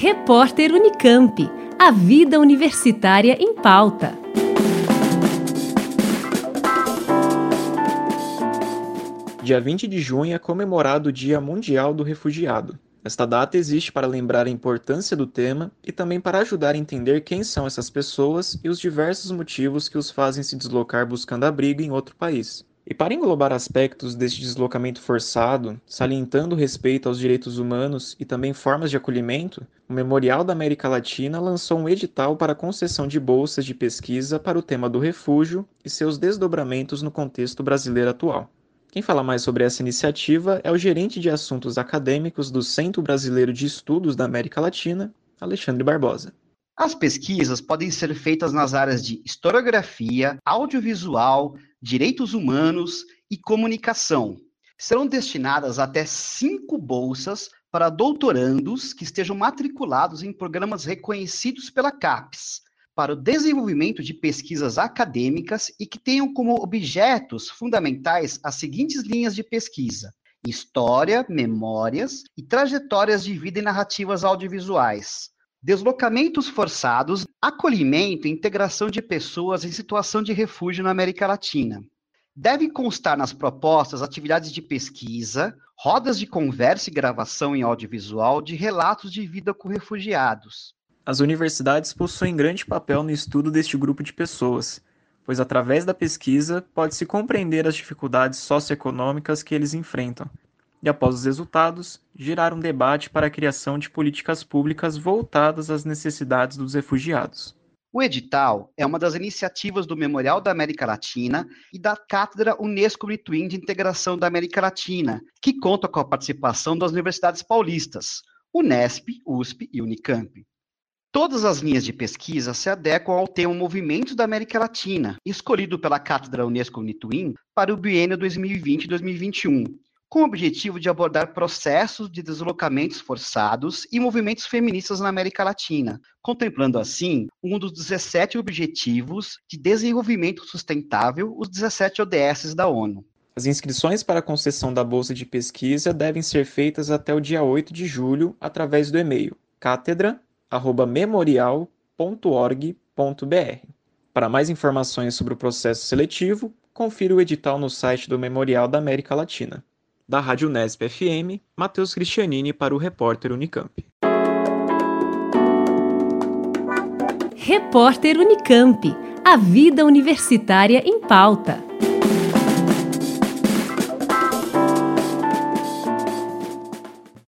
Repórter Unicamp. A vida universitária em pauta. Dia 20 de junho é comemorado o Dia Mundial do Refugiado. Esta data existe para lembrar a importância do tema e também para ajudar a entender quem são essas pessoas e os diversos motivos que os fazem se deslocar buscando abrigo em outro país. E para englobar aspectos deste deslocamento forçado, salientando o respeito aos direitos humanos e também formas de acolhimento, o Memorial da América Latina lançou um edital para concessão de bolsas de pesquisa para o tema do refúgio e seus desdobramentos no contexto brasileiro atual. Quem fala mais sobre essa iniciativa é o gerente de assuntos acadêmicos do Centro Brasileiro de Estudos da América Latina, Alexandre Barbosa. As pesquisas podem ser feitas nas áreas de historiografia, audiovisual, direitos humanos e comunicação. Serão destinadas até cinco bolsas para doutorandos que estejam matriculados em programas reconhecidos pela CAPES, para o desenvolvimento de pesquisas acadêmicas e que tenham como objetos fundamentais as seguintes linhas de pesquisa: história, memórias e trajetórias de vida e narrativas audiovisuais. Deslocamentos forçados, acolhimento e integração de pessoas em situação de refúgio na América Latina. Deve constar nas propostas atividades de pesquisa, rodas de conversa e gravação em audiovisual de relatos de vida com refugiados, as universidades possuem grande papel no estudo deste grupo de pessoas, pois através da pesquisa pode-se compreender as dificuldades socioeconômicas que eles enfrentam, e após os resultados, gerar um debate para a criação de políticas públicas voltadas às necessidades dos refugiados. O edital é uma das iniciativas do Memorial da América Latina e da Cátedra Unesco Between de Integração da América Latina, que conta com a participação das universidades paulistas, Unesp, USP e Unicamp. Todas as linhas de pesquisa se adequam ao tema Movimentos da América Latina, escolhido pela Cátedra Unesco Unituim para o biênio 2020-2021, com o objetivo de abordar processos de deslocamentos forçados e movimentos feministas na América Latina, contemplando assim um dos 17 Objetivos de Desenvolvimento Sustentável, os 17 ODS da ONU. As inscrições para a concessão da bolsa de pesquisa devem ser feitas até o dia 8 de julho através do e-mail cátedra memorial.org.br. Para mais informações sobre o processo seletivo, confira o edital no site do Memorial da América Latina. Da Rádio Nesp FM, Matheus Cristianini para o repórter Unicamp. Repórter Unicamp. A vida universitária em pauta.